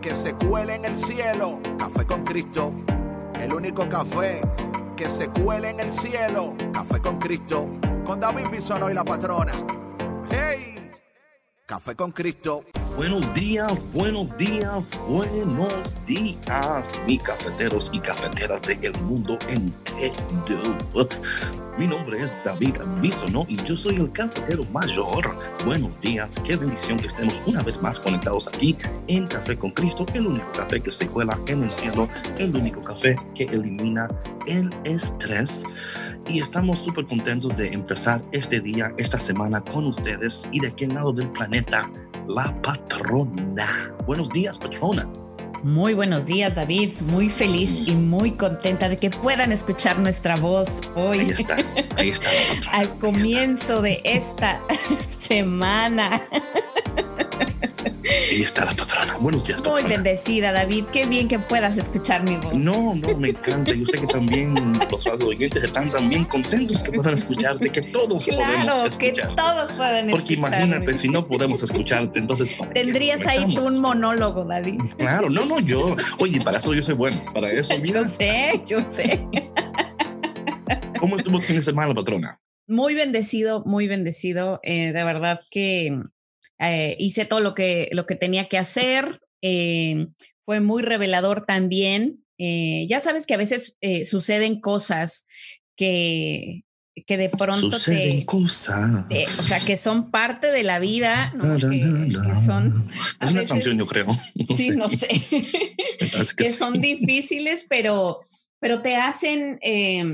que se cuele en el cielo. Café con Cristo, el único café que se cuele en el cielo. Café con Cristo, con David Bisono y la patrona. ¡Hey! Café con Cristo. Buenos días, buenos días, buenos días, mis cafeteros y cafeteras del mundo entero. Mi nombre es David Bisono y yo soy el cafetero mayor. Buenos días, qué bendición que estemos una vez más conectados aquí en Café con Cristo, el único café que se cuela en el cielo, el único café que elimina el estrés. Y estamos súper contentos de empezar este día, esta semana con ustedes y de aquel lado del planeta, la patrona. Buenos días, patrona. Muy buenos días, David. Muy feliz y muy contenta de que puedan escuchar nuestra voz hoy. Ahí está, ahí está. Al comienzo de esta semana. Ahí está la patrona. Buenos días, patrona. Muy bendecida, David. Qué bien que puedas escuchar mi voz. No, no, me encanta. Yo sé que también los oyentes están también contentos que puedan escucharte, que todos claro, podemos escuchar. que todos puedan Porque escuchar. imagínate, si no podemos escucharte, entonces ¿para qué Tendrías ahí tú un monólogo, David. Claro, no, no, yo. Oye, para eso yo soy bueno. Para eso, Yo mira, sé, yo sé. ¿cómo estuvo el fin de semana, patrona? Muy bendecido, muy bendecido. Eh, de verdad que eh, hice todo lo que, lo que tenía que hacer. eh, fue muy revelador también. Eh, ya sabes que a veces suceden cosas que, que de pronto Suceden te, cosas. te- o sea, que son parte de la vida, ¿no? Que son, a Es una canción, yo creo. sí, no sé, que son difíciles, pero, pero te hacen, eh,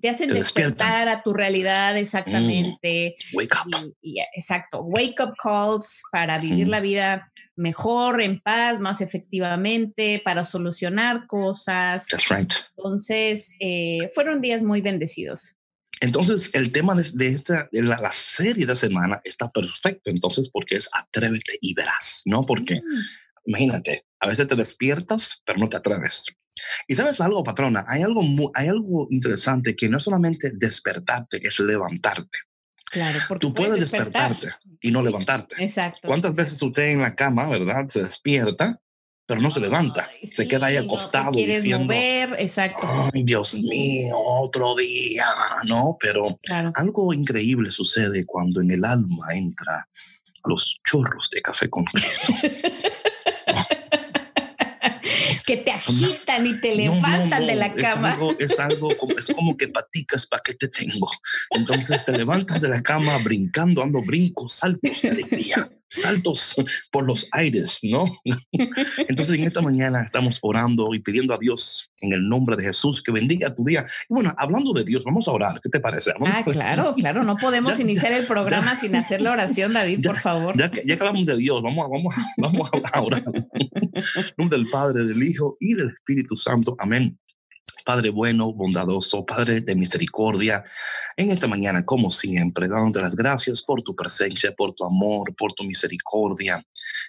te hacen Te despertar a tu realidad exactamente. Wake up. Y, y, exacto, wake up calls para vivir Mm. la vida mejor, en paz, más efectivamente, para solucionar cosas. That's right. Entonces, eh, fueron días muy bendecidos. Entonces, el tema de, de esta, de la, la serie de semana está perfecto, entonces, porque es atrévete y verás, ¿no? Porque, Mm, imagínate, a veces te despiertas, pero no te atreves. Y sabes algo, patrona, hay algo, mu- hay algo interesante que no es solamente despertarte, es levantarte. Claro, porque Tú puedes despertarte y no Sí, levantarte. Exacto. ¿Cuántas veces usted en la cama, verdad, se despierta, pero no se levanta? Ay, se sí, queda ahí no acostado quieres diciendo, mover, exacto. ay, Dios mío, otro día, ¿no? Pero Claro. algo increíble sucede cuando en el alma entra los chorros de café con Cristo. que te agitan y te No, no, levantan de no, la es cama. algo- Es algo, como, es como que paticas para que te tengo. Entonces te levantas de la cama brincando, dando brincos, saltos de alegría, saltos por los aires, ¿no? Entonces en esta mañana estamos orando y pidiendo a Dios en el nombre de Jesús que bendiga tu día. Y bueno, hablando de Dios, vamos a orar. ¿Qué te parece? Vamos Ah, claro, claro, no podemos Ya, iniciar el programa sin hacer la oración, David, por favor. Ya que, hablamos de Dios, vamos vamos vamos a orar. En nombre del Padre, del Hijo y del Espíritu Santo. Amén. Padre bueno, bondadoso, Padre de misericordia, en esta mañana, como siempre, dándote las gracias por tu presencia, por tu amor, por tu misericordia.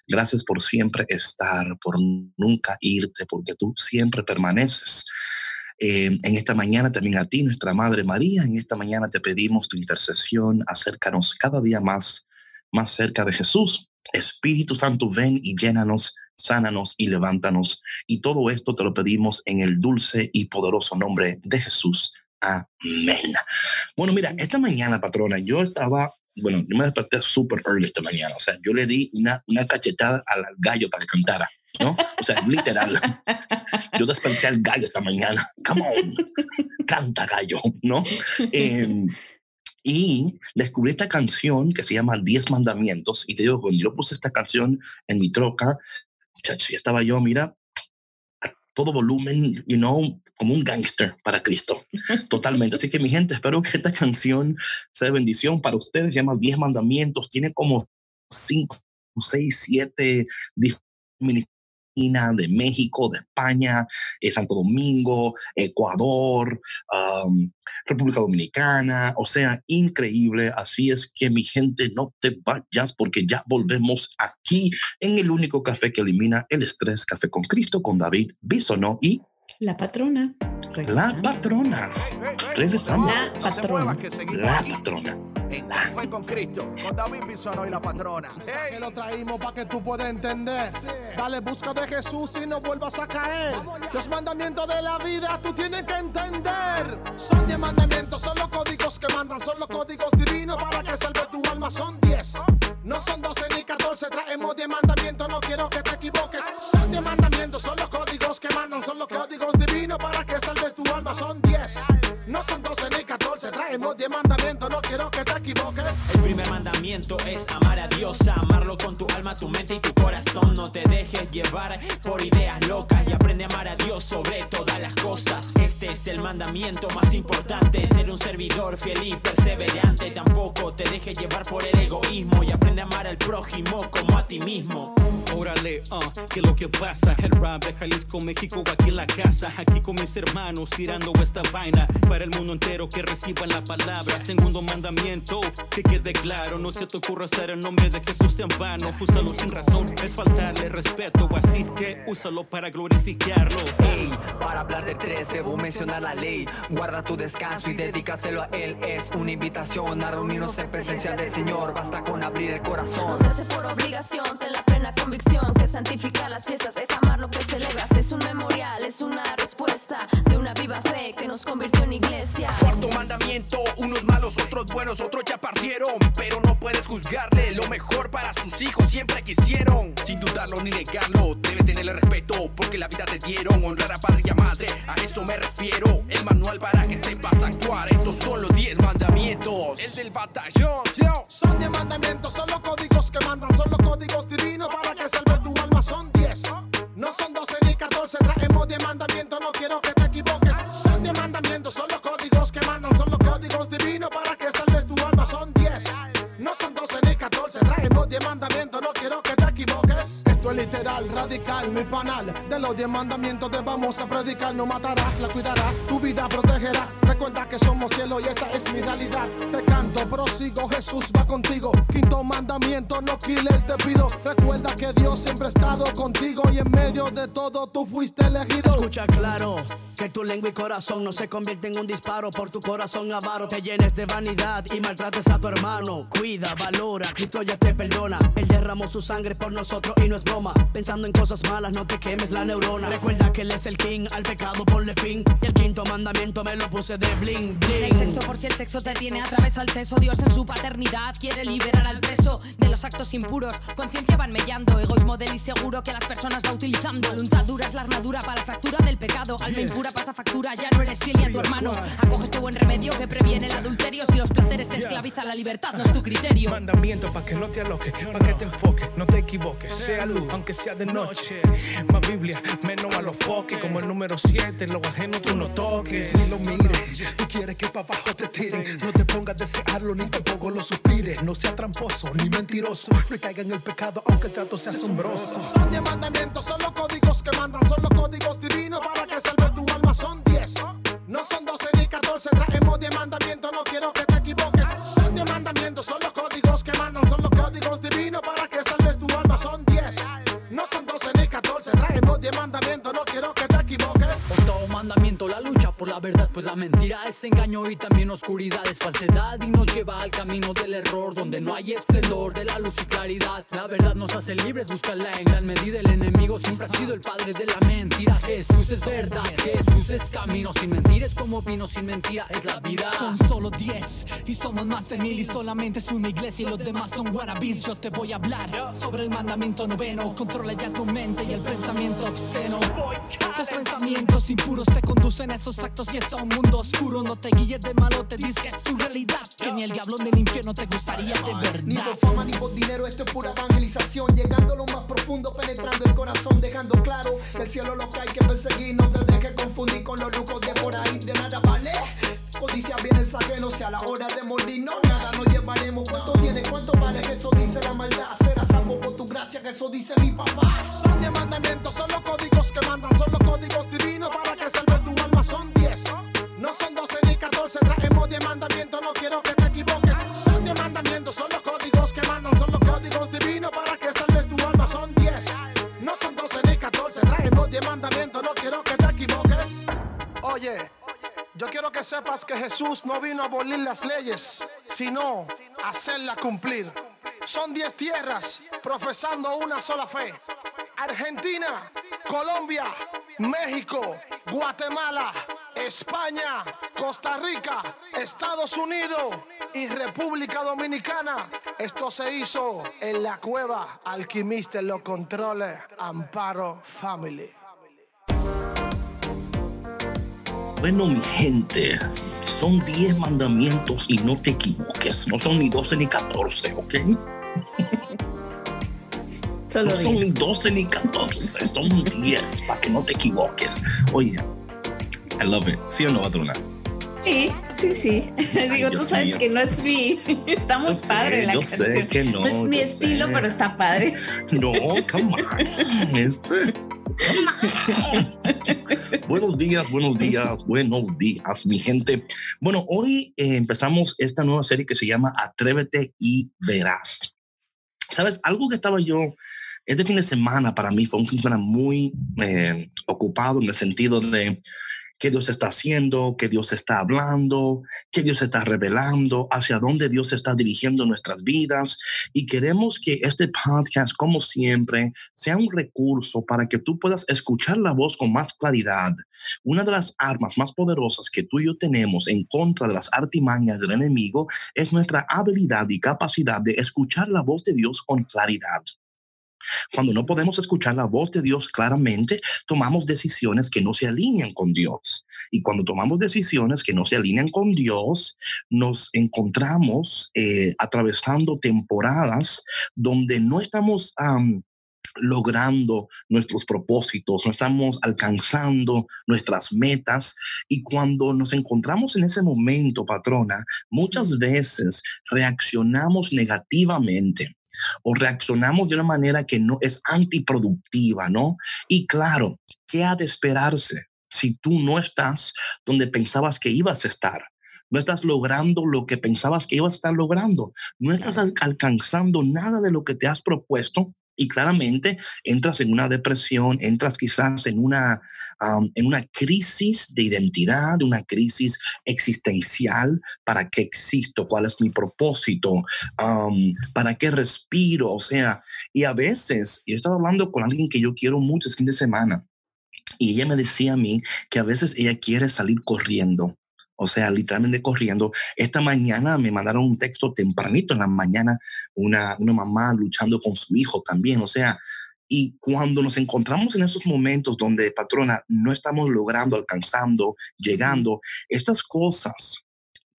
Gracias por siempre estar, por nunca irte, porque tú siempre permaneces. Eh, en esta mañana también a ti, nuestra Madre María, en esta mañana te pedimos tu intercesión, acércanos cada día más, más cerca de Jesús. Espíritu Santo, ven y llénanos, sánanos y levántanos. Y todo esto te lo pedimos en el dulce y poderoso nombre de Jesús. Amén. Bueno, mira, esta mañana, patrona, yo estaba, bueno, yo me desperté súper early esta mañana. O sea, yo le di una, una cachetada al gallo para que cantara, ¿no? O sea, literal. Yo desperté al gallo esta mañana. Come on, canta gallo, ¿no? Em, y descubrí esta canción que se llama Diez Mandamientos. Y te digo, cuando yo puse esta canción en mi troca, chacho, ya estaba yo, mira, a todo volumen, you know, como un gángster para Cristo. Totalmente. Así que mi gente, espero que esta canción sea de bendición para ustedes. Se llama Diez Mandamientos. Tiene como cinco, seis, siete de México, de España, eh, Santo Domingo, Ecuador, República Dominicana, o sea, increíble. Así es que mi gente, no te vayas porque ya volvemos aquí en el único café que elimina el estrés, Café con Cristo, con David Bisonó y la patrona. La patrona. Regresamos. La patrona. La patrona. Café con Cristo, con David Bisono y la patrona. Que lo traímos para que tú puedas entender. Dale busca de Jesús y no vuelvas a caer. Los mandamientos de la vida tú tienes que entender. Son 10 mandamientos, son los códigos que mandan, son los códigos divinos para que salve tu alma. Son 10. No son 12 ni 14, traemos 10 mandamientos, no quiero que te equivoques. Son 10 mandamientos, son los códigos que mandan, son los códigos divinos para que salves tu alma. Son 10. No son 12 ni 14, traemos 10 mandamientos, no quiero que te equivoques. El primer mandamiento es amar a Dios, amarlo con tu alma, tu mente y tu corazón. No te dejes llevar por ideas locas y aprende a amar a Dios sobre todas las cosas. Este es el mandamiento más importante, ser un servidor fiel y perseverante. Tampoco te dejes llevar por el egoísmo y aprende a amar al prójimo como a ti mismo. Órale, uh, ¿qué es lo que pasa? El rap de Jalisco, México, aquí en la casa. Aquí con mis hermanos tirando esta vaina para el mundo entero que reciban la palabra. Segundo mandamiento, que quede claro. No se te ocurra hacer el nombre de Jesús en vano. Úsalo sin razón, es faltarle respeto. Así que úsalo para glorificarlo. Hey, para hablar de tres, debo mencionar la ley. Guarda tu descanso y dedícaselo a Él. Es una invitación a reunirnos en presencia del Señor. Basta con abrir el corazón. No se hace por obligación, ten la plena convicción que santificar las fiestas es amar lo que celebras. Es un memorial, es una respuesta de una viva fe que nos convirtió en iglesia. Cuarto mandamiento, unos malos, otros buenos, otros ya partieron. Pero no puedes juzgarle, lo mejor para sus hijos siempre quisieron. Sin dudarlo ni negarlo, debes tenerle respeto porque la vida te dieron. Honrar a padre y a madre, a eso me refiero. El manual para que sepas actuar, estos son los 10 mandamientos. El del batallón, Son 10 mandamientos, son los códigos que mandan, son los códigos divinos para que salve tu alma. Son 10. No son 12 ni 14, traemos 10 mandamientos, no quiero que te equivoques. Son 10 mandamientos, son los códigos que mandan, son los códigos divinos para que salves tu alma. Son 10. No son 12 ni 14, traemos 10 mandamientos, no quiero que Esto es literal, radical, mi panal. De los 10 mandamientos te vamos a predicar. No matarás, la cuidarás, tu vida protegerás. Recuerda que somos cielo y esa es mi realidad. Te canto, prosigo, Jesús va contigo. Quinto mandamiento, no killer, te pido. Recuerda que Dios siempre ha estado contigo y en medio de todo tú fuiste elegido. Escucha claro que tu lengua y corazón no se convierten en un disparo por tu corazón avaro. Te llenes de vanidad y maltrates a tu hermano. Cuida, valora, Cristo ya te perdona. Él derramó su sangre por nosotros y no es broma. Pensando en cosas malas, no te quemes la neurona. Recuerda que Él es el king, al pecado ponle fin. Y el quinto mandamiento me lo puse de bling, bling. El sexto por si el sexo te tiene atravesado el seso. Dios en su paternidad quiere liberar al preso de los actos impuros. Conciencia van mellando, egoísmo del inseguro que las personas va utilizando. Voluntad dura es la armadura para la fractura del pecado. Alma impura pasa factura, ya no eres fiel ni a tu hermano. Acoge este buen remedio que previene el adulterio. Si los placeres te esclavizan, la libertad no es tu criterio. Mandamiento para que no te aloques, para que te enfoques, no te equivoques. Sea luz, aunque sea de noche. Más Biblia, menos a los foques. Como el número 7, lo ajeno tú no toques. Ni lo mires, tú quieres que para abajo te tiren. No te pongas a desearlo ni tampoco lo suspires. No sea tramposo ni mentiroso. No caiga en el pecado, aunque el trato sea asombroso. Son 10 mandamientos, son los códigos que mandan, son los códigos divinos para que salve tu alma. Son 10. No son 12 ni 14, traemos 10 mandamientos, no quiero que te equivoques. Son 10 mandamientos, son los códigos que mandan, son los códigos divinos para que alma. Son 10. No son 12 ni 14, traemos 10 mandamientos, no quiero que equivoques. Todo mandamiento la lucha por la verdad, pues la mentira es engaño y también oscuridad es falsedad y nos lleva al camino del error donde no hay esplendor de la luz y claridad. La verdad nos hace libres, búscala en gran medida. El enemigo siempre ha sido el padre de la mentira. Jesús es verdad, Jesús es camino. Sin mentir es como vino, sin mentira es la vida. Son solo 10 y somos más de mil y solamente es una iglesia y los demás son wannabes. Yo te voy a hablar sobre el mandamiento noveno. Controla ya tu mente y el pensamiento obsceno. Los pensamientos impuros te conducen a esos actos y es un mundo oscuro. No te guíes de malo, te dices que es tu realidad. Que ni el diablo ni el infierno te gustaría de Ni verdad. por fama ni por dinero, esto es pura evangelización. Llegando a lo más profundo, penetrando el corazón, dejando claro que el cielo lo que hay que perseguir. No te dejes confundir con los lucos de por ahí, de nada vale. Codicia bienes ajenos, si a la hora de morir, no, nada nos llevaremos. ¿Cuánto tiene? ¿Cuánto vale? Que eso dice la maldad. Será salvo por tu gracia, que eso dice mi papá. Son 10 mandamientos, son los códigos que mandan, son los códigos Jesús no vino a abolir las leyes, sino a hacerlas cumplir. Son diez tierras profesando una sola fe. Argentina, Colombia, México, Guatemala, España, Costa Rica, Estados Unidos y República Dominicana. Esto se hizo en la cueva Alquimista en los controles Amparo Family. Bueno, mi gente, son 10 mandamientos y no te equivoques. No son ni 12 ni 14, ¿ok? Solo no son 10. ni 12 ni 14, son 10 para que no te equivoques. Oye, I love it. ¿Sí o no, patrona? Sí, sí, sí. Digo, tú sabes mío. que no es mi. Está muy Yo sé, padre la yo canción. sé que no, es mi estilo, sé. pero está padre. No, come on. Este. buenos días, buenos días, buenos días, mi gente. Bueno, hoy eh, empezamos esta nueva serie que se llama Atrévete y Verás. Sabes, algo que estaba yo, este fin de semana para mí fue un fin de semana muy eh, ocupado en el sentido de qué Dios está haciendo, qué Dios está hablando, qué Dios está revelando, hacia dónde Dios está dirigiendo nuestras vidas. Y queremos que este podcast, como siempre, sea un recurso para que tú puedas escuchar la voz con más claridad. Una de las armas más poderosas que tú y yo tenemos en contra de las artimañas del enemigo es nuestra habilidad y capacidad de escuchar la voz de Dios con claridad. Cuando no podemos escuchar la voz de Dios claramente, tomamos decisiones que no se alinean con Dios. Y cuando tomamos decisiones que no se alinean con Dios, nos encontramos eh, atravesando temporadas donde no estamos am, logrando nuestros propósitos, no estamos alcanzando nuestras metas. Y cuando nos encontramos en ese momento, patrona, muchas veces reaccionamos negativamente o reaccionamos de una manera que no es antiproductiva, ¿no? Y claro, ¿qué ha de esperarse si tú no estás donde pensabas que ibas a estar? No estás logrando lo que pensabas que ibas a estar logrando. No estás al- alcanzando nada de lo que te has propuesto y claramente entras en una depresión, entras quizás en una, um, en una crisis de identidad, una crisis existencial. ¿Para qué existo? ¿Cuál es mi propósito? ¿Para qué respiro? O sea, y a veces, yo estaba hablando con alguien que yo quiero mucho este fin de semana y ella me decía a mí que a veces ella quiere salir corriendo. O sea, literalmente corriendo. Esta mañana me mandaron un texto tempranito en la mañana, una, una mamá luchando con su hijo también. O sea, y cuando nos encontramos en esos momentos donde, patrona, no estamos logrando, alcanzando, llegando, estas cosas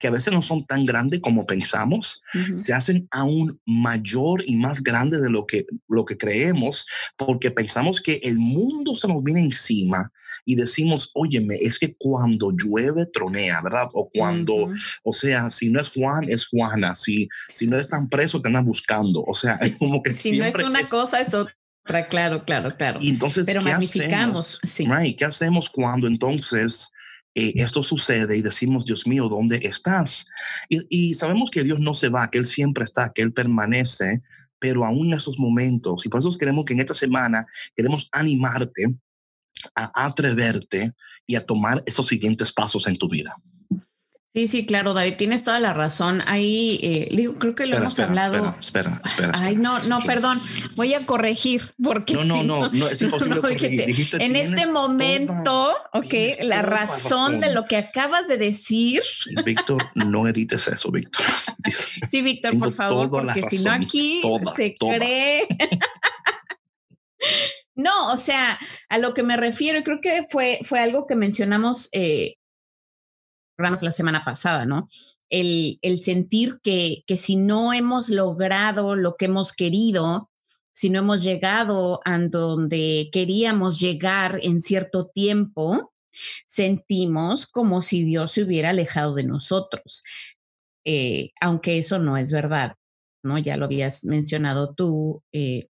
que a veces no son tan grandes como pensamos, se hacen aún mayor y más grande de lo que, lo que creemos, porque pensamos que el mundo se nos viene encima y decimos, óyeme, es que cuando llueve, tronea, ¿verdad? O cuando, o sea, si no es Juan, es Juana, si, si no están presos, te andan buscando, o sea, es como que Si no es siempre una cosa, es otra, claro, claro, claro. y entonces, Pero ¿qué magnificamos, hacemos? sí. Right, ¿Qué hacemos cuando entonces eh, esto sucede y decimos, Dios mío, ¿dónde estás? Y, y sabemos que Dios no se va, que Él siempre está, que Él permanece, pero aún en esos momentos, y por eso queremos que en esta semana queremos animarte a atreverte y a tomar esos siguientes pasos en tu vida. Sí, sí, claro, David, tienes toda la razón. Ahí, eh, digo, creo que lo Espera, hemos espera, hablado. Espera, espera, espera. Ay, no, no, perdón. Voy a corregir porque No, no, si no, no, es imposible corregir. dijiste, en este momento, ok, la la razón de razón. lo que acabas de decir. Víctor, no edites eso, Víctor. Sí, Víctor, por favor, porque si no razón, aquí toda, se toda. cree. no, o sea, a lo que me refiero, y creo que fue, fue algo que mencionamos eh, la semana pasada, ¿no? El, el sentir que, que si no hemos logrado lo que hemos querido, si no hemos llegado a donde queríamos llegar en cierto tiempo, sentimos como si Dios se hubiera alejado de nosotros, Eh, aunque eso no es verdad, ¿no? Ya lo habías mencionado tú. eh,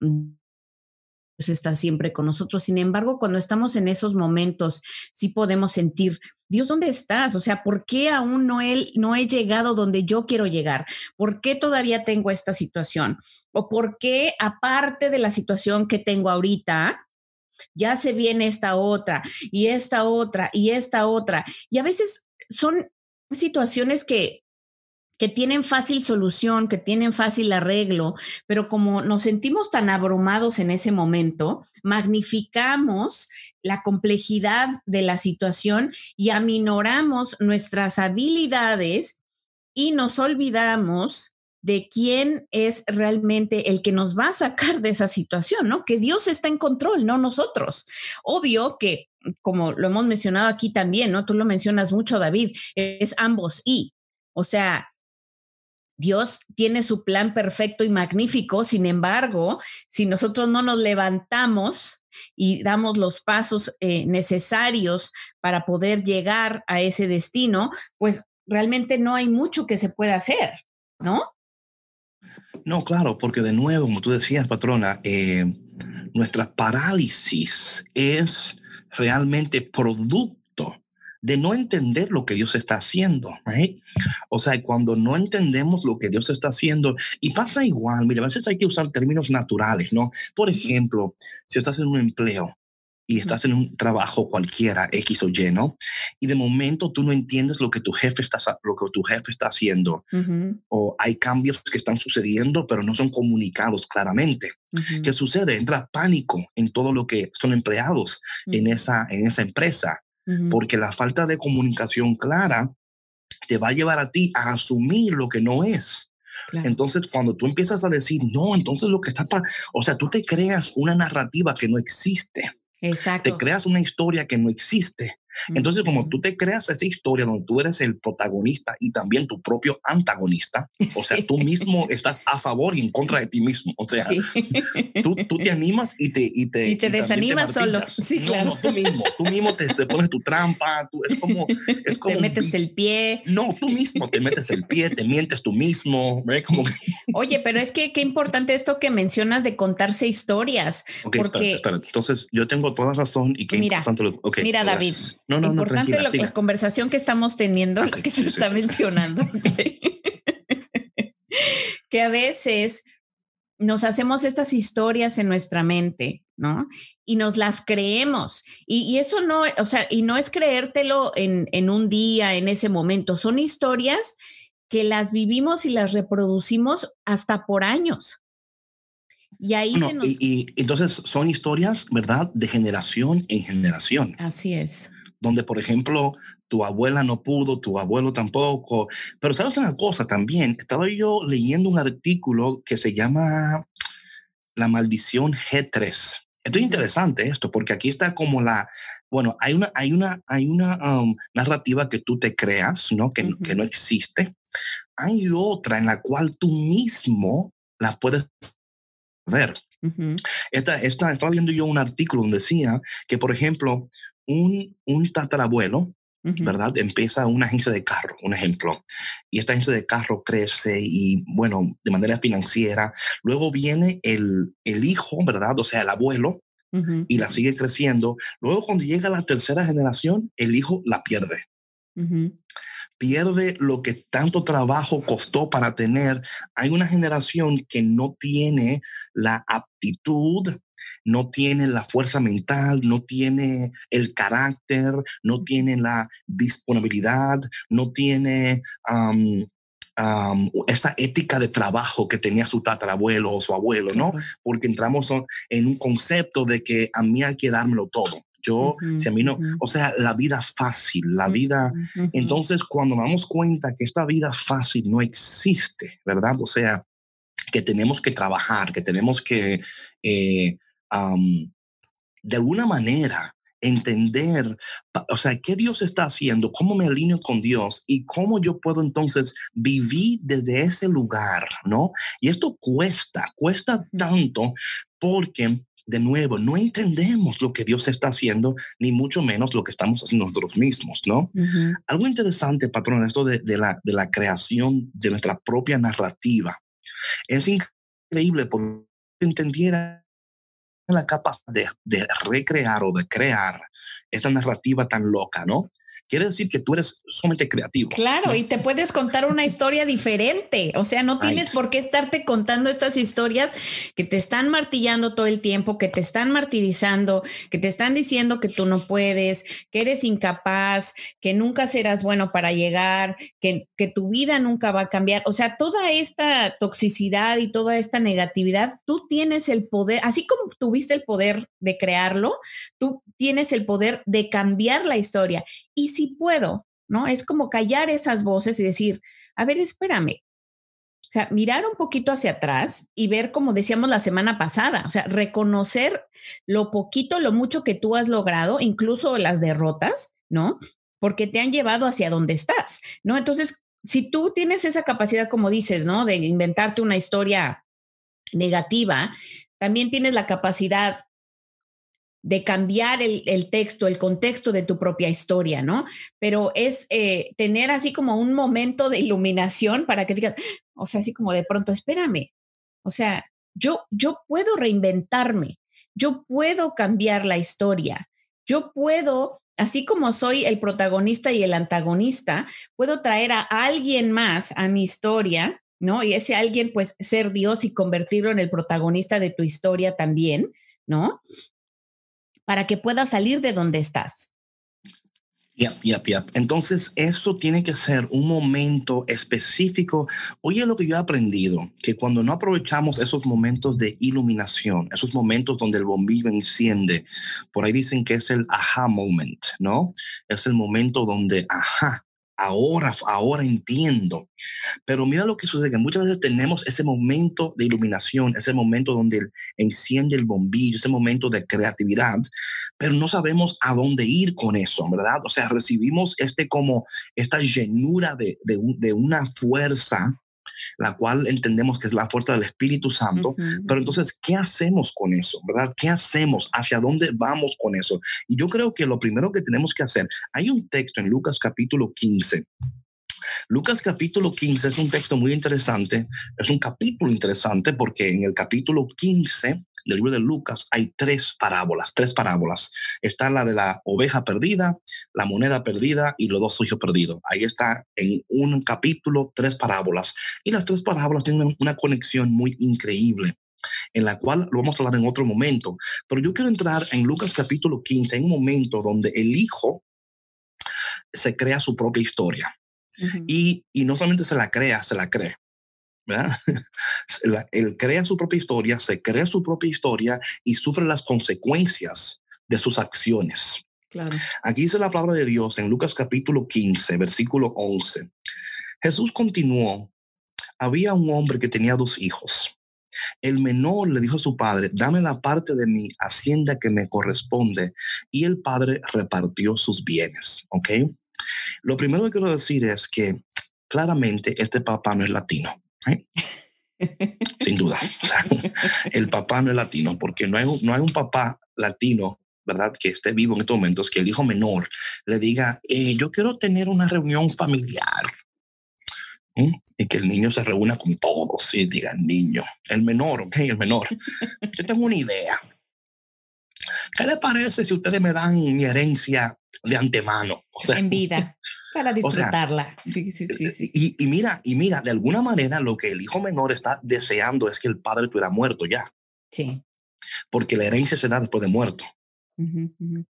está siempre con nosotros. Sin embargo, cuando estamos en esos momentos, sí podemos sentir, Dios, ¿dónde estás? O sea, ¿por qué aún no he, no he llegado donde yo quiero llegar? ¿Por qué todavía tengo esta situación? ¿O por qué, aparte de la situación que tengo ahorita, ya se viene esta otra y esta otra y esta otra? Y a veces son situaciones que que tienen fácil solución, que tienen fácil arreglo, pero como nos sentimos tan abrumados en ese momento, magnificamos la complejidad de la situación y aminoramos nuestras habilidades y nos olvidamos de quién es realmente el que nos va a sacar de esa situación, ¿no? Que Dios está en control, no nosotros. Obvio que, como lo hemos mencionado aquí también, ¿no? Tú lo mencionas mucho, David, es ambos y. O sea, Dios tiene su plan perfecto y magnífico, sin embargo, si nosotros no nos levantamos y damos los pasos eh, necesarios para poder llegar a ese destino, pues realmente no hay mucho que se pueda hacer, ¿no? No, claro, porque de nuevo, como tú decías, patrona, eh, nuestra parálisis es realmente producto de no entender lo que Dios está haciendo. O sea, cuando no entendemos lo que Dios está haciendo, y pasa igual, mira, a veces hay que usar términos naturales, ¿no? Por ejemplo, si estás en un empleo y estás en un trabajo cualquiera, X o Y, ¿no? Y de momento tú no entiendes lo que tu jefe está, lo que tu jefe está haciendo, o hay cambios que están sucediendo, pero no son comunicados claramente. ¿Qué sucede? Entra pánico en todo lo que son empleados en, esa, en esa empresa porque la falta de comunicación clara te va a llevar a ti a asumir lo que no es. Entonces, cuando tú empiezas a decir, no, entonces lo que está, o sea, tú te creas una narrativa que no existe. Exacto. Te creas una historia que no existe. Entonces, como tú te creas esa historia donde tú eres el protagonista y también tu propio antagonista, o sea, tú mismo estás a favor y en contra de ti mismo. O sea, tú, tú, te animas y te... Y te, y te desanimas solo. Sí, no, claro. no, tú mismo. Tú mismo te, te pones tu trampa. Tú, es como... Es como te metes el pie. No, tú mismo te metes el pie, te mientes tú mismo. Como Oye, pero es que qué importante esto que mencionas de contarse historias. Okay, porque... espérate, espérate. Entonces, yo tengo toda razón y qué mira, importante... Lo... Okay, mira, David. No, no, importante no, lo, la conversación que estamos teniendo, Okay, que se está mencionando, que a veces nos hacemos estas historias en nuestra mente, ¿no? Y nos las creemos. Y, y eso no, o sea, y no es creértelo en, en un día, en ese momento, son historias que las vivimos y las reproducimos hasta por años. Y ahí se nos... y, y entonces son historias, ¿verdad? De generación en generación. Así es. Donde, por ejemplo, tu abuela no pudo, tu abuelo tampoco. Pero sabes una cosa también, estaba yo leyendo un artículo que se llama La maldición G3. Esto es interesante esto, porque aquí está como la, bueno, hay una, hay una, hay una um, narrativa que tú te creas, ¿no? Que, que no existe. Hay otra en la cual tú mismo la puedes ver. Esta, esta, estaba viendo yo un artículo donde decía que, por ejemplo, un, un tatarabuelo, ¿verdad? Empieza una agencia de carro, un ejemplo, y esta agencia de carro crece y, bueno, de manera financiera. Luego viene el, el hijo, ¿verdad? O sea, el abuelo, y la sigue creciendo. Luego, cuando llega la tercera generación, el hijo la pierde. Pierde lo que tanto trabajo costó para tener. Hay una generación que no tiene la aptitud, no tiene la fuerza mental, no tiene el carácter, no tiene la disponibilidad, no tiene um, um, esa ética de trabajo que tenía su tatarabuelo o su abuelo, ¿no? Porque entramos en un concepto de que a mí hay que dármelo todo. Yo, si a mí no, o sea, la vida fácil, la vida. Entonces, cuando nos damos cuenta que esta vida fácil no existe, ¿verdad? O sea, que tenemos que trabajar, que tenemos que, eh, um, de alguna manera, entender, o sea, qué Dios está haciendo, cómo me alineo con Dios y cómo yo puedo entonces vivir desde ese lugar, ¿no? Y esto cuesta, cuesta tanto porque de nuevo, no entendemos lo que Dios está haciendo, ni mucho menos lo que estamos haciendo nosotros mismos, ¿no? Uh -huh. Algo interesante, patrón, esto de, de, la, de la creación de nuestra propia narrativa. Es increíble porque entendiera la capacidad de, de recrear o de crear esta narrativa tan loca, ¿no? Quiere decir que tú eres sumamente creativo. Claro, y te puedes contar una historia diferente. O sea, no tienes por qué estarte contando estas historias que te están martillando todo el tiempo, que te están martirizando, que te están diciendo que tú no puedes, que eres incapaz, que nunca serás bueno para llegar, que, que tu vida nunca va a cambiar. O sea, toda esta toxicidad y toda esta negatividad, tú tienes el poder, así como tuviste el poder de crearlo, tú tienes el poder de cambiar la historia. Y si puedo, ¿no? Es como callar esas voces y decir, a ver, espérame. O sea, mirar un poquito hacia atrás y ver, como decíamos la semana pasada, o sea, reconocer lo poquito, lo mucho que tú has logrado, incluso las derrotas, ¿no? Porque te han llevado hacia donde estás, ¿no? Entonces, si tú tienes esa capacidad, como dices, ¿no? De inventarte una historia negativa, también tienes la capacidad de cambiar el, texto, el contexto de tu propia historia, ¿no? Pero es eh, tener así como un momento de iluminación para que digas, o sea, así como de pronto, espérame, o sea, yo, yo puedo reinventarme, yo puedo cambiar la historia, yo puedo, así como soy el protagonista y el antagonista, puedo traer a alguien más a mi historia, ¿no? Y ese alguien, pues, ser Dios y convertirlo en el protagonista de tu historia también, ¿no? Para que puedas salir de donde estás. Yep, yep, yep. Entonces, esto tiene que ser un momento específico. Oye, lo que yo he aprendido, que cuando no aprovechamos esos momentos de iluminación, esos momentos donde el bombillo enciende, por ahí dicen que es el aha moment, ¿no? Es el momento donde, ajá, ahora, ahora entiendo. Pero mira lo que sucede, que muchas veces tenemos ese momento de iluminación, ese momento donde enciende el bombillo, ese momento de creatividad, pero no sabemos a dónde ir con eso, ¿verdad? O sea, recibimos este como esta llenura de, de, de una fuerza la cual entendemos que es la fuerza del Espíritu Santo. Pero entonces, ¿qué hacemos con eso? ¿Verdad? ¿Qué hacemos? ¿Hacia dónde vamos con eso? Y yo creo que lo primero que tenemos que hacer, hay un texto en Lucas capítulo 15 Lucas capítulo 15 es un texto muy interesante, es un capítulo interesante porque en el capítulo 15 del libro de Lucas hay tres parábolas, tres parábolas. Está la de la oveja perdida, la moneda perdida y los dos hijos perdidos. Ahí está en un capítulo tres parábolas. Y las tres parábolas tienen una conexión muy increíble en la cual lo vamos a hablar en otro momento. Pero yo quiero entrar en Lucas capítulo 15, en un momento donde el hijo se crea su propia historia. Y, y no solamente se la crea, se la cree. él crea su propia historia, se crea su propia historia y sufre las consecuencias de sus acciones. Aquí dice la palabra de Dios en Lucas capítulo 15, versículo 11. Jesús continuó, había un hombre que tenía dos hijos. El menor le dijo a su padre, dame la parte de mi hacienda que me corresponde. Y el padre repartió sus bienes. ¿Ok? Lo primero que quiero decir es que claramente este papá no es latino. ¿eh? Sin duda. el papá no es latino, porque no hay, no hay un papá latino, ¿verdad? Que esté vivo en estos momentos, que el hijo menor le diga, eh, yo quiero tener una reunión familiar. Y que el niño se reúna con todos y diga, niño, el menor, ok, el menor. Yo tengo una idea. ¿Qué le parece si ustedes me dan mi herencia de antemano? O sea, en vida, para disfrutarla. sí, sí, sí, Y, mira, y mira, de alguna manera lo que el hijo menor está deseando es que el padre estuviera muerto ya. Sí. Porque la herencia se da después de muerto.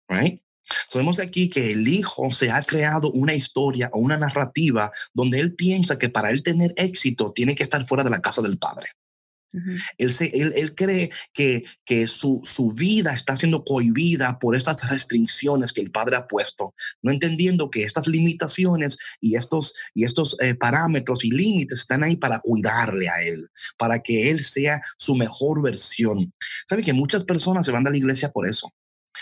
Right? Sabemos aquí que el hijo se ha creado una historia o una narrativa donde él piensa que para él tener éxito tiene que estar fuera de la casa del padre él, se, él, él, cree que, que su, su, vida está siendo cohibida por estas restricciones que el padre ha puesto, no entendiendo que estas limitaciones y estos, y estos eh, parámetros y límites están ahí para cuidarle a él, para que él sea su mejor versión. ¿Sabe que muchas personas se van de la iglesia por eso?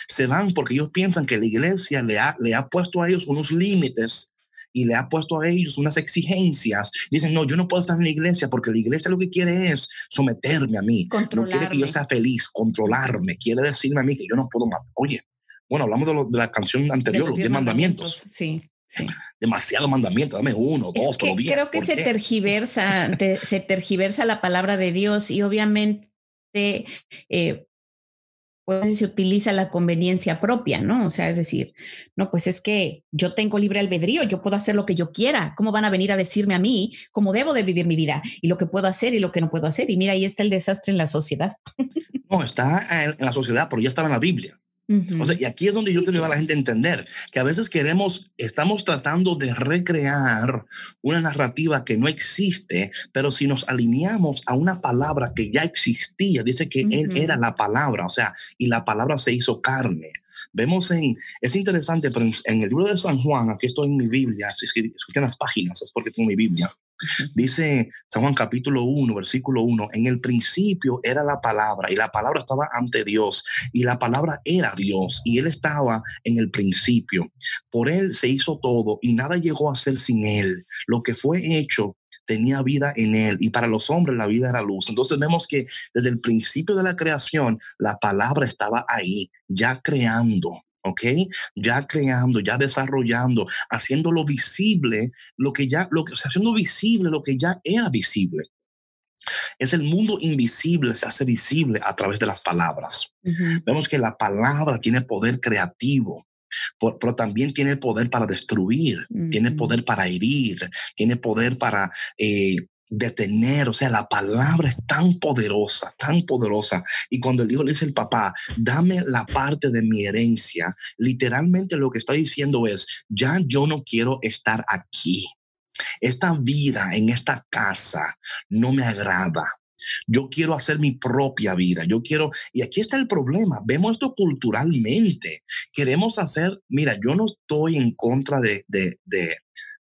Se van porque ellos piensan que la iglesia le ha, le ha puesto a ellos unos límites y le ha puesto a ellos unas exigencias. Dicen, no, yo no puedo estar en la iglesia porque la iglesia lo que quiere es someterme a mí. No quiere que yo sea feliz, controlarme. Quiere decirme a mí que yo no puedo matar. Oye, bueno, hablamos de, de la canción anterior, los 10 mandamientos. Sí. Sí. Demasiado mandamiento, dame uno, dos, es diez. Creo que se tergiversa, se tergiversa la palabra de Dios y obviamente eh, pues se utiliza la conveniencia propia, ¿no? O sea, es decir, no, pues es que yo tengo libre albedrío, yo puedo hacer lo que yo quiera. ¿Cómo van a venir a decirme a mí cómo debo de vivir mi vida y lo que puedo hacer y lo que no puedo hacer? Y mira, ahí está el desastre en la sociedad. No, está en la sociedad, pero ya estaba en la Biblia. O sea, y aquí es donde yo quiero llevar a la gente a entender que a veces queremos, estamos tratando de recrear una narrativa que no existe, pero si nos alineamos a una palabra que ya existía, dice que Él era la palabra, o sea, y la palabra se hizo carne. Vemos en, es interesante, pero en, el libro de San Juan, aquí estoy en mi Biblia, si escuchan las páginas, es porque tengo mi Biblia. Dice San Juan capítulo 1, versículo 1, en el principio era la palabra y la palabra estaba ante Dios y la palabra era Dios y él estaba en el principio. Por él se hizo todo y nada llegó a ser sin él. Lo que fue hecho tenía vida en él y para los hombres la vida era luz. Entonces vemos que desde el principio de la creación la palabra estaba ahí, ya creando. ¿Ok? Ya creando, ya desarrollando, haciéndolo visible, lo que ya, lo que, haciendo visible lo que ya era visible. Es el mundo invisible, se hace visible a través de las palabras. Vemos que la palabra tiene poder creativo, pero también tiene poder para destruir, tiene poder para herir, tiene poder para eh, detener, o sea, la palabra es tan poderosa, tan poderosa. Y cuando el hijo le dice al papá, dame la parte de mi herencia, literalmente lo que está diciendo es, ya yo no quiero estar aquí. Esta vida en esta casa no me agrada. Yo quiero hacer mi propia vida. Yo quiero, y aquí está el problema. Vemos esto culturalmente. Queremos hacer, mira, yo no estoy en contra de, de, de,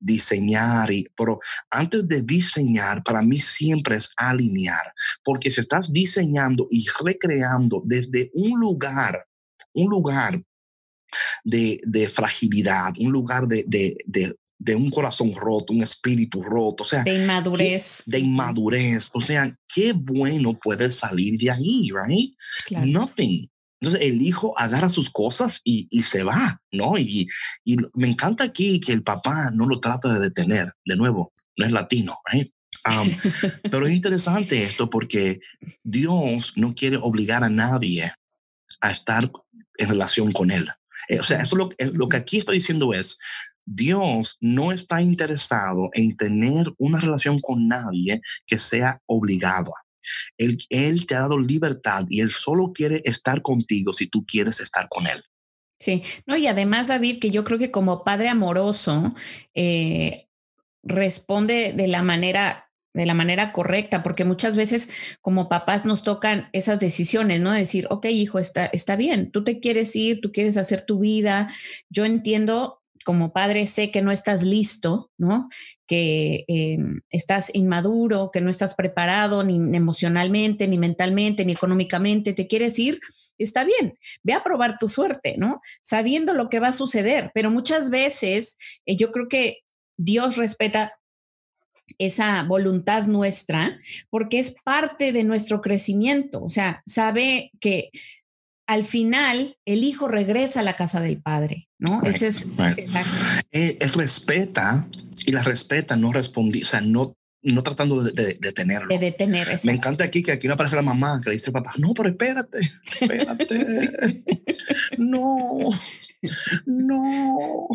diseñar, y, pero antes de diseñar, para mí siempre es alinear, porque si estás diseñando y recreando desde un lugar, un lugar de, de fragilidad, un lugar de, de, de un corazón roto, un espíritu roto, o sea, de inmadurez. de inmadurez, o sea, qué bueno puede salir de ahí, right? Nothing. Entonces el hijo agarra sus cosas y, se va, ¿no? Y, me encanta aquí que el papá no lo trata de detener. De nuevo, no es latino, ¿right? pero es interesante esto porque Dios no quiere obligar a nadie a estar en relación con él. Eh, o sea, eso lo, eh, lo que aquí estoy diciendo es, Dios no está interesado en tener una relación con nadie que sea obligado. Él, te ha dado libertad y Él solo quiere estar contigo si tú quieres estar con Él. Sí, no, y además, David, que yo creo que como padre amoroso, eh, responde de la manera de la manera correcta, porque muchas veces como papás nos tocan esas decisiones, ¿no? Decir, ok, hijo, está, está bien, tú te quieres ir, tú quieres hacer tu vida, yo entiendo como padre sé que no estás listo, ¿no? Que em, estás inmaduro, que no estás preparado ni emocionalmente, ni mentalmente, ni económicamente, te quieres ir, está bien, ve a probar tu suerte, ¿no? Sabiendo lo que va a suceder, pero muchas veces eh, yo creo que Dios respeta esa voluntad nuestra porque es parte de nuestro crecimiento, o sea, sabe que al final el hijo regresa a la casa del padre, ¿no? Ese es... Eh, él, respeta y la respeta, no respondí, o sea, no, no tratando de, de, detenerlo. De detener. Me encanta aquí que aquí no aparece la mamá que le dice al papá, no, pero espérate, espérate. no, no.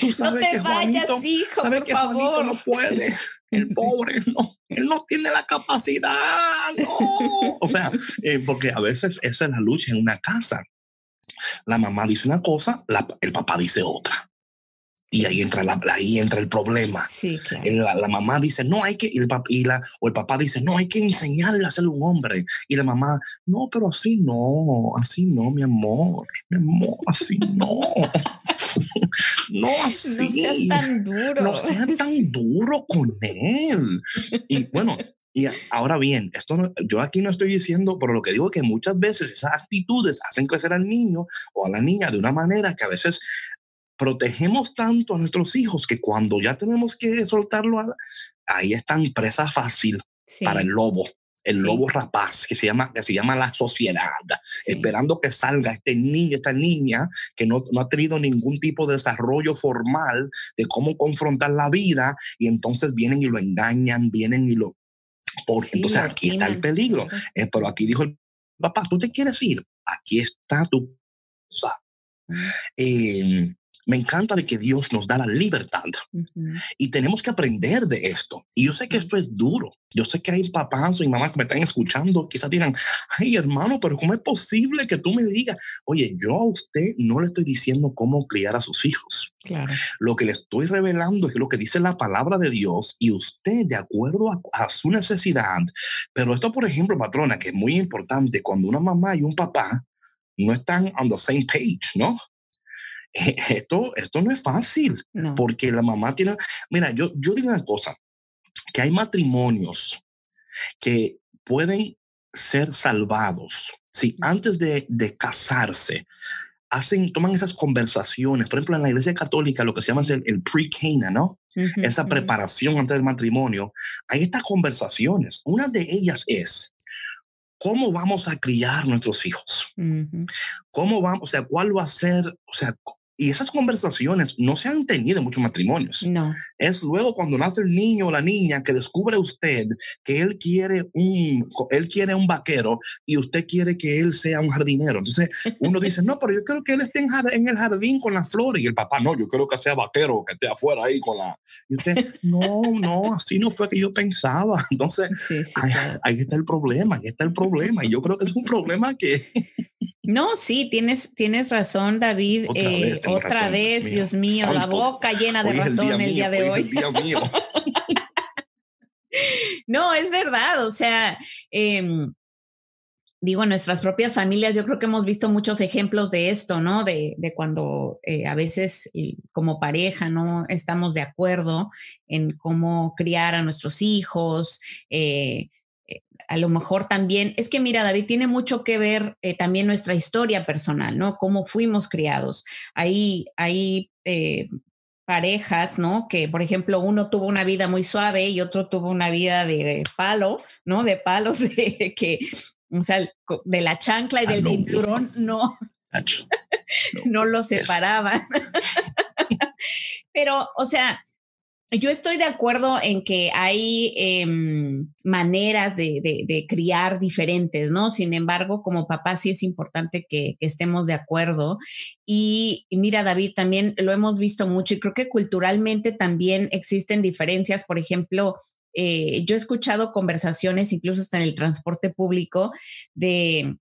Tú sabes no te que vayas, Juanito, hijo, sabes por que favor. Juanito no puede. El pobre, no, él no tiene la capacidad, no. O sea, eh, porque a veces esa es la lucha en una casa. La mamá dice una cosa, la, el papá dice otra. Y ahí entra, la, ahí entra el problema. Sí, claro. la, la, mamá dice, no hay que, y el, y la, o el papá dice, no hay que enseñarle a ser un hombre. Y la mamá, no, pero así no, así no, mi amor, mi amor, así no. no así. No seas tan duro. No seas tan duro con él. Y bueno, y ahora bien, esto no, yo aquí no estoy diciendo, pero lo que digo es que muchas veces esas actitudes hacen crecer al niño o a la niña de una manera que a veces protegemos tanto a nuestros hijos que cuando ya tenemos que soltarlo, ahí están presa fácil sí. para el lobo. El sí. lobo rapaz que se llama, que se llama la sociedad, sí. esperando que salga este niño, esta niña que no, no, ha tenido ningún tipo de desarrollo formal de cómo confrontar la vida y entonces vienen y lo engañan, vienen y lo... Porque entonces aquí está el peligro. Eh, pero aquí dijo el papá, tú te quieres ir, aquí está tu. Eh, me encanta de que Dios nos da la libertad y tenemos que aprender de esto. Y yo sé que esto es duro. Yo sé que hay papás y mamás que me están escuchando, quizás digan, ay hermano, pero ¿cómo es posible que tú me digas? Oye, yo a usted no le estoy diciendo cómo criar a sus hijos. Claro. Lo que le estoy revelando es lo que dice la palabra de Dios y usted de acuerdo a, a su necesidad. Pero esto, por ejemplo, patrona, que es muy importante, cuando una mamá y un papá no están on the same page, ¿no? Esto, esto no es fácil, porque la mamá tiene, mira, yo, yo digo una cosa, que hay matrimonios que pueden ser salvados si antes de, de casarse hacen, toman esas conversaciones, por ejemplo, en la iglesia católica, lo que se llama el, el pre-cana, ¿no? Esa preparación antes del matrimonio, hay estas conversaciones. Una de ellas es, ¿cómo vamos a criar nuestros hijos? ¿Cómo vamos, o sea, cuál va a ser, o sea, y esas conversaciones no se han tenido en muchos matrimonios. No. Es luego cuando nace el niño o la niña que descubre usted que él quiere un, él quiere un vaquero y usted quiere que él sea un jardinero. Entonces uno dice, no, pero yo creo que él esté en, el jardín con las flores. Y el papá, no, yo creo que sea vaquero, que esté afuera ahí con la... Y usted, no, no, así no fue que yo pensaba. Entonces, ahí, ahí está el problema, ahí está el problema. Y yo creo que es un problema que... No, sí, tienes, tienes razón, David. Otra vez, eh, Dios mío, la boca llena de razón el día, de hoy. no, es verdad, o sea, em, digo, en nuestras propias familias, yo creo que hemos visto muchos ejemplos de esto, ¿no? De, de cuando eh, a veces como pareja no estamos de acuerdo en cómo criar a nuestros hijos. Eh, a lo mejor también, es que mira, David, tiene mucho que ver eh, también nuestra historia personal, ¿no? Cómo fuimos criados. Hay, hay eh, parejas, ¿no? Que, por ejemplo, uno tuvo una vida muy suave y otro tuvo una vida de palo, ¿no? De palos, de que, o sea, de la chancla y del cinturón, no. no lo separaban. Pero, o sea, yo estoy de acuerdo en que hay em, maneras de, criar diferentes, ¿no? Sin embargo, como papá sí es importante que, estemos de acuerdo. Y, mira, David, también lo hemos visto mucho y creo que culturalmente también existen diferencias. Por ejemplo, eh, yo he escuchado conversaciones, incluso hasta en el transporte público, de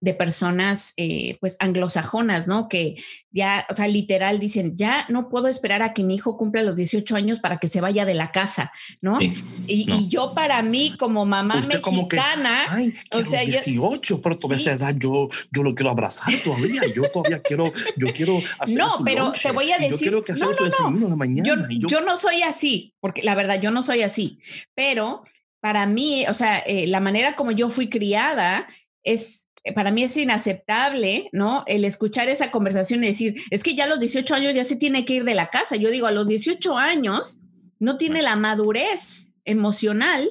de personas eh, pues anglosajonas, ¿no? Que ya, o sea, literal dicen, ya no puedo esperar a que mi hijo cumpla los 18 años para que se vaya de la casa, ¿no? y, yo para mí como mamá mexicana, ay, o sea, 18, pero todavía esa edad yo, yo lo quiero abrazar todavía, yo todavía quiero, yo quiero hacer No, pero te voy a decir, yo que no, no, de mañana. Yo, yo, no soy así, porque la verdad yo no soy así, pero para mí, o sea, eh, la manera como yo fui criada es para mí es inaceptable, ¿no? El escuchar esa conversación y decir, es que ya a los 18 años ya se tiene que ir de la casa. Yo digo, a los 18 años no tiene la madurez emocional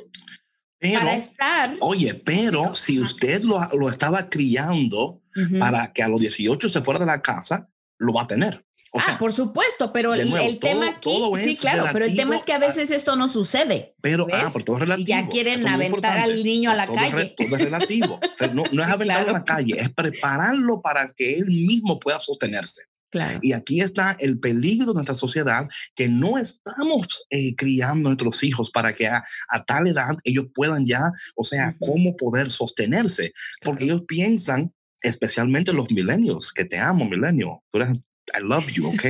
para estar. Oye, pero si usted lo, lo estaba criando para que a los 18 se fuera de la casa, lo va a tener ah, por supuesto, pero el, tema aquí, sí, claro, pero el tema es que a veces esto no sucede. Pero, ah, por todo es relativo. Ya quieren aventar al niño a la calle. todo es relativo. no, es aventarlo a la calle, es prepararlo para que él mismo pueda sostenerse. Claro. Y aquí está el peligro de nuestra sociedad, que no estamos eh, criando a nuestros hijos para que a, tal edad ellos puedan ya, o sea, cómo poder sostenerse, porque ellos piensan, especialmente los milenios, que te amo, milenio, tú eres I love you, ¿ok?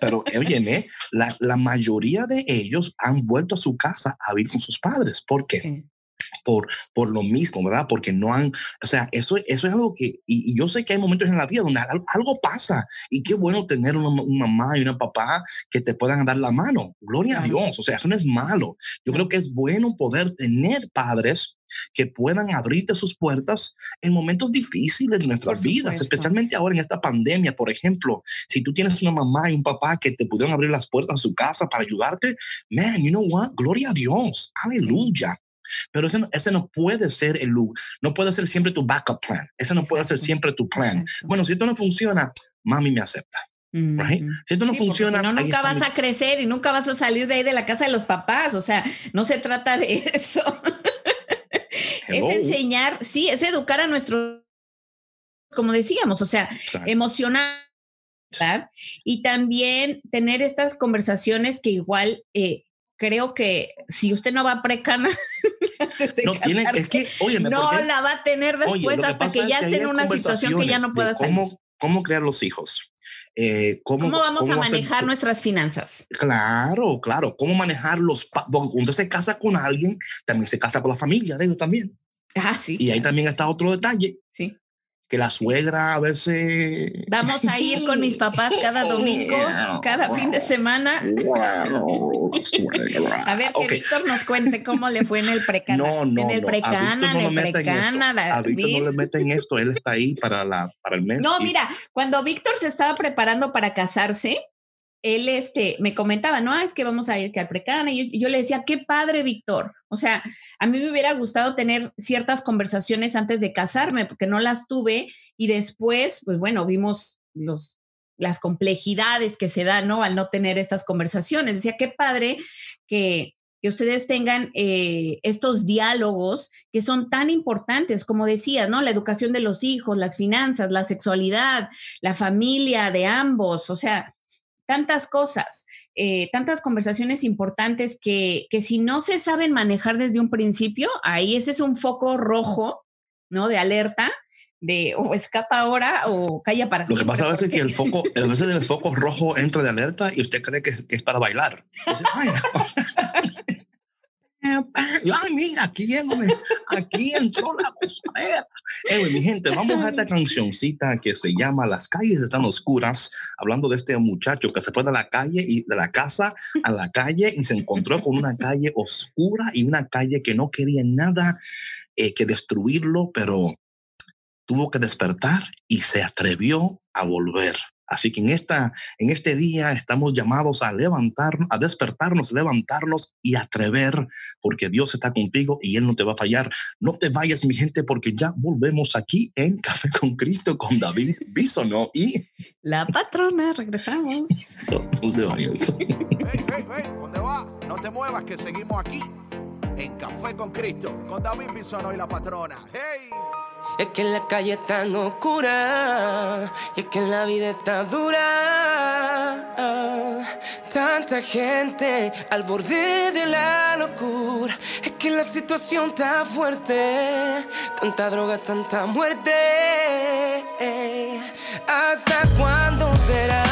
Pero, óyeme, la, la mayoría de ellos han vuelto a su casa a vivir con sus padres. ¿Por qué? Por, por lo mismo, ¿verdad? Porque no han, o sea, eso, eso es algo que, y, yo sé que hay momentos en la vida donde algo, pasa y qué bueno tener una, mamá y una papá que te puedan dar la mano. Gloria a Dios, o sea, eso no es malo. Yo creo que es bueno poder tener padres que puedan abrirte sus puertas en momentos difíciles de nuestras vidas, especialmente ahora en esta pandemia, por ejemplo. Si tú tienes una mamá y un papá que te pudieron abrir las puertas de su casa para ayudarte, man, you know what? Gloria a Dios, aleluya. Pero ese no, ese no puede ser el no puede ser siempre tu backup plan, ese no puede ser siempre tu plan. Bueno, si esto no funciona, mami me acepta. Right? Si esto no funciona, no, nunca vas a crecer y nunca vas a salir de ahí de la casa de los papás. O sea, no se trata de eso. es enseñar, sí, es educar a nuestros como decíamos, o sea, emocionar y también tener estas conversaciones que igual eh, creo que si usted no va a precana no, tiene, es que, no la va a tener después hasta que ya esté en una situación que ya no pueda salir. Cómo, cómo crear los hijos. Eh, cómo, vamos a manejar nuestras finanzas? Claro, claro. ¿Cómo manejar los... Porque cuando se casa con alguien, también se casa con la familia de ellos también. Ah, sí. Y ahí también está otro detalle. Sí que la suegra a veces... Vamos a ir con mis papás cada domingo, cada fin de semana. a ver, que Víctor nos cuente cómo le fue en el precana. No, no, en el precana, no en el precana. A Víctor no le meten esto, él está ahí para, la, para el mes. No, mira, cuando Víctor se estaba preparando para casarse, él este, me comentaba, no, es que vamos a ir que al precana. Y yo, le decía, qué padre, Víctor. O sea, a mí me hubiera gustado tener ciertas conversaciones antes de casarme, porque no las tuve. Y después, pues bueno, vimos los, las complejidades que se dan, ¿no? Al no tener estas conversaciones. Decía, qué padre que, que ustedes tengan eh, estos diálogos que son tan importantes, como decía, ¿no? La educación de los hijos, las finanzas, la sexualidad, la familia de ambos, o sea, tantas cosas, eh, tantas conversaciones importantes que, que si no se saben manejar desde un principio, ahí ese es un foco rojo, ¿no? De alerta de o escapa ahora o calla para siempre. Lo que pasa a veces es que el foco, a veces el foco rojo entra de alerta y usted cree que, que es para bailar. Ay, mira, aquí, aquí entró la cosadera. mi gente, vamos a esta cancioncita que se llama Las calles están oscuras, hablando de este muchacho que se fue de la calle y de la casa a la calle y se encontró con una calle oscura y una calle que no quería nada eh, que destruirlo, pero tuvo que despertar y se atrevió a volver. Así que en, esta, en este día estamos llamados a levantarnos, a despertarnos, levantarnos y atrever, porque Dios está contigo y Él no te va a fallar. No te vayas, mi gente, porque ya volvemos aquí en Café con Cristo con David Bisono y la patrona. Regresamos. No, te vayas. Hey, hey, hey, ¿dónde va? No te muevas, que seguimos aquí en Café con Cristo con David Bisono y la patrona. ¡Hey! Es que la calle es tan oscura y es que la vida está dura. Tanta gente al borde de la locura. Es que la situación está fuerte. Tanta droga, tanta muerte. ¿Hasta cuándo será?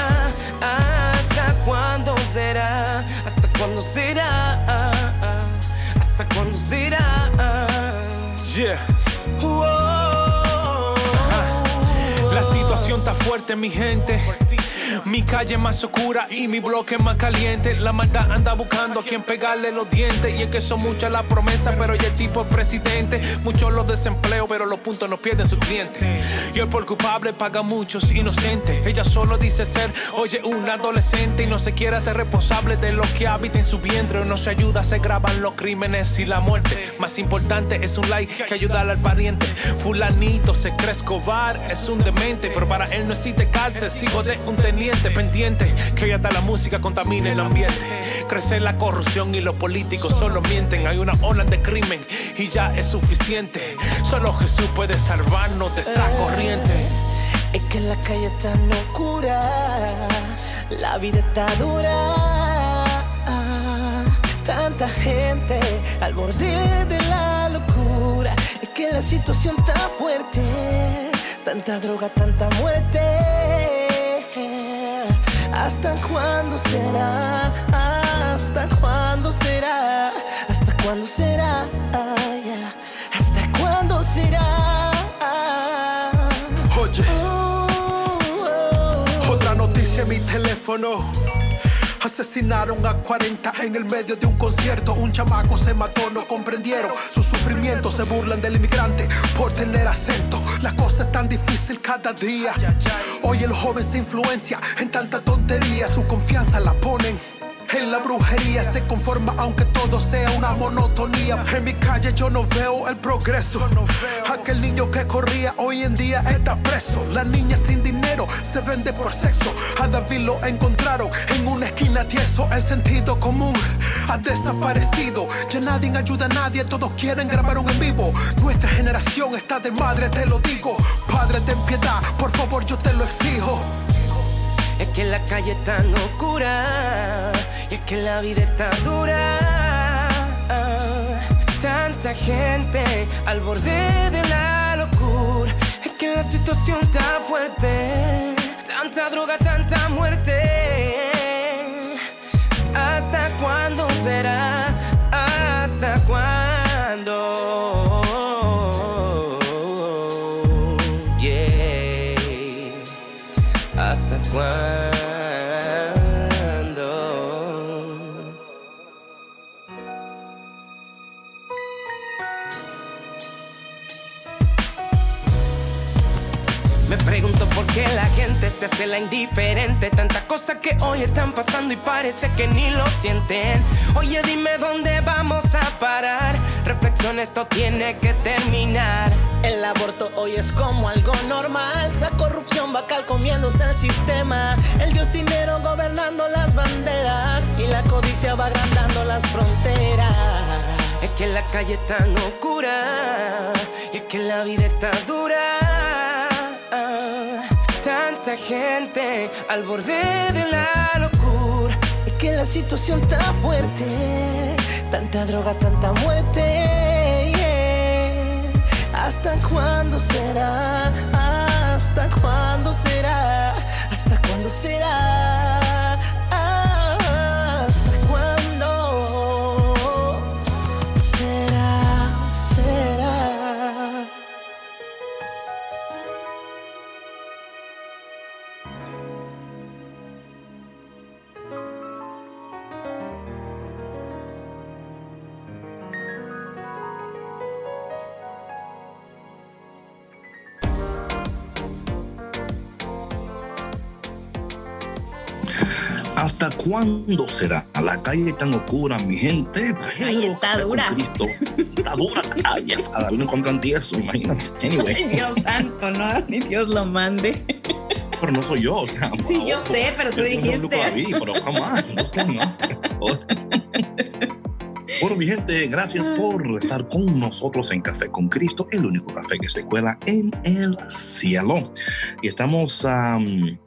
¿Hasta cuándo será? ¿Hasta cuándo será? ¿Hasta cuándo será? Yeah. Está fuerte, mi gente. Mi calle más oscura y mi bloque más caliente. La maldad anda buscando a quien pegarle los dientes. Y es que son muchas las promesas, pero ya el tipo es presidente. Muchos los desempleos, pero los puntos no pierden sus clientes. Y el por culpable paga muchos inocentes. Ella solo dice ser, oye, un adolescente y no se quiere hacer responsable de lo que habita en su vientre. No se ayuda, se graban los crímenes y la muerte. Más importante es un like que ayudar al pariente. Fulanito se cree Escobar, es un demente, pero para él no existe cárcel, sigo de un teniente pendiente, que hoy hasta la música contamine el ambiente. Crece la corrupción y los políticos solo mienten. Hay una ola de crimen y ya es suficiente. Solo Jesús puede salvarnos de esta corriente. Es que la calle está oscura, la vida está dura. Tanta gente al borde de la locura. Es que la situación está fuerte, tanta droga, tanta muerte. ¿Hasta cuándo será? ¿Hasta cuándo será? ¿Hasta cuándo será? ¿Hasta cuándo será? Oye, oh, oh. otra noticia en mi teléfono Asesinaron a 40 en el medio de un concierto. Un chamaco se mató, no comprendieron su sufrimiento. Se burlan del inmigrante por tener acento. La cosa es tan difícil cada día. Hoy el joven se influencia en tanta tontería. Su confianza la ponen En la brujería se conforma aunque todo sea una monotonía. En mi calle yo no veo el progreso. Aquel niño que corría hoy en día está preso. La niña sin dinero se vende por sexo. A David lo encontraron en una esquina tieso. El sentido común ha desaparecido. Ya nadie ayuda a nadie, todos quieren grabar un en vivo. Nuestra generación está de madre, te lo digo. Padre, ten piedad, por favor, yo te lo exijo. Es que la calle es tan oscura y es que la vida está dura. Tanta gente al borde de la locura. Es que la situación está fuerte. Tanta droga, tanta muerte. ¿Hasta cuándo será? ¿Hasta cuándo? Yeah. ¿Hasta cuándo? Se hace la indiferente. Tantas cosas que hoy están pasando y parece que ni lo sienten. Oye, dime dónde vamos a parar. Reflexión, esto tiene que terminar. El aborto hoy es como algo normal. La corrupción va comiéndose el sistema. El dios dinero gobernando las banderas. Y la codicia va agrandando las fronteras. Es que la calle es tan oscura y es que la vida está dura. Gente al borde de la locura. Es que la situación está fuerte. Tanta droga, tanta muerte. ¿Hasta cuándo será? ¿Hasta cuándo será? ¿Hasta cuándo será? Cuándo será la calle tan oscura, mi gente? Ay, Pero está dura. Cristo. Está dura la calle. A David no encuentran tieso, imagínate. Anyway, Ay, Dios santo, no, ni Dios lo mande. pero no soy yo. O sea, Sí, yo sé, pero tú dijiste. loco David, pero come on, what's going on? Bueno, mi gente, gracias por estar con nosotros en Café con Cristo, el único café que se cuela en el cielo. Y estamos, am,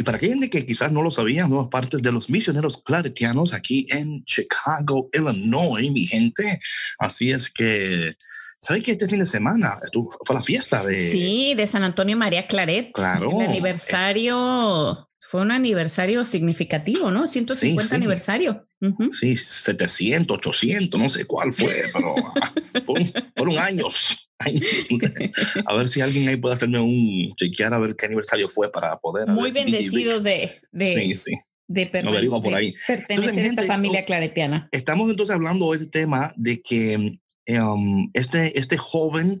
y para aquella gente que quizás no lo sabía, somos partes de los misioneros claretianos aquí en Chicago, Illinois, mi gente. Así es que, ¿sabes que este fin de semana estuvo- fue la fiesta de... Sí, de San Antonio María Claret. Claro. El aniversario fue un aniversario significativo, ¿no? 150 sí. aniversario. Ujú. Sí, 700, 800, no sé cuál fue, pero fueron, fueron años. A ver si alguien ahí puede hacerme un chequear a ver qué aniversario fue para poder. Muy bendecidos de, de, Sí, sí. de, Lo averiguo por de ahí. pertenecer Entonces, a esta gente, familia claretiana. Estamos entonces hablando hoy del tema de que um, este, este joven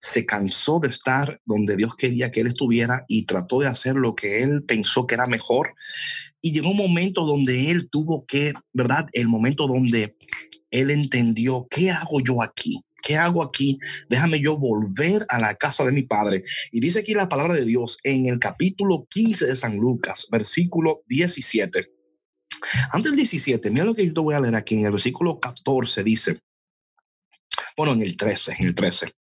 se cansó de estar donde Dios quería que él estuviera y trató de hacer lo que él pensó que era mejor. Y llegó un momento donde él tuvo que, ¿verdad? El momento donde él entendió, ¿qué hago yo aquí? ¿Qué hago aquí? Déjame yo volver a la casa de mi padre. Y dice aquí la palabra de Dios en el capítulo 15 de San Lucas, versículo 17. Antes del 17, mira lo que yo te voy a leer aquí en el versículo 14, dice, bueno, en el 13, en el 13.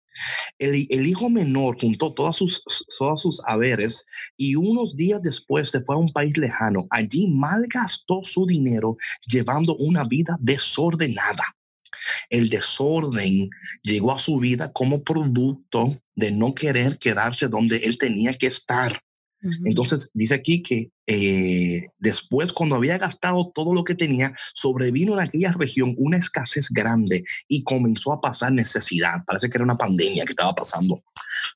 El, hijo menor juntó todas sus, todos sus haberes y unos días después se fue a un país lejano. Allí malgastó su dinero llevando una vida desordenada. El desorden llegó a su vida como producto de no querer quedarse donde él tenía que estar. Entonces dice aquí que eh, después, cuando había gastado todo lo que tenía, sobrevino en aquella región una escasez grande y comenzó a pasar necesidad. Parece que era una pandemia que estaba pasando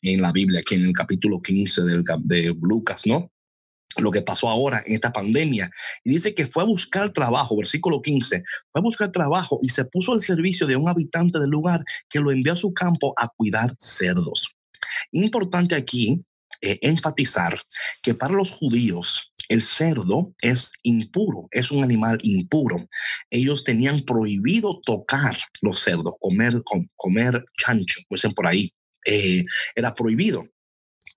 en la Biblia, aquí en el capítulo 15 del, cap- de Lucas, ¿no? Lo que pasó ahora en esta pandemia. Y dice que fue a buscar trabajo, versículo 15, fue a buscar trabajo y se puso al servicio de un habitante del lugar que lo envió a su campo a cuidar cerdos. Importante aquí eh, enfatizar que para los judíos el cerdo es impuro, es un animal impuro. Ellos tenían prohibido tocar los cerdos, comer, comer chancho, dicen por ahí. Eh, era prohibido.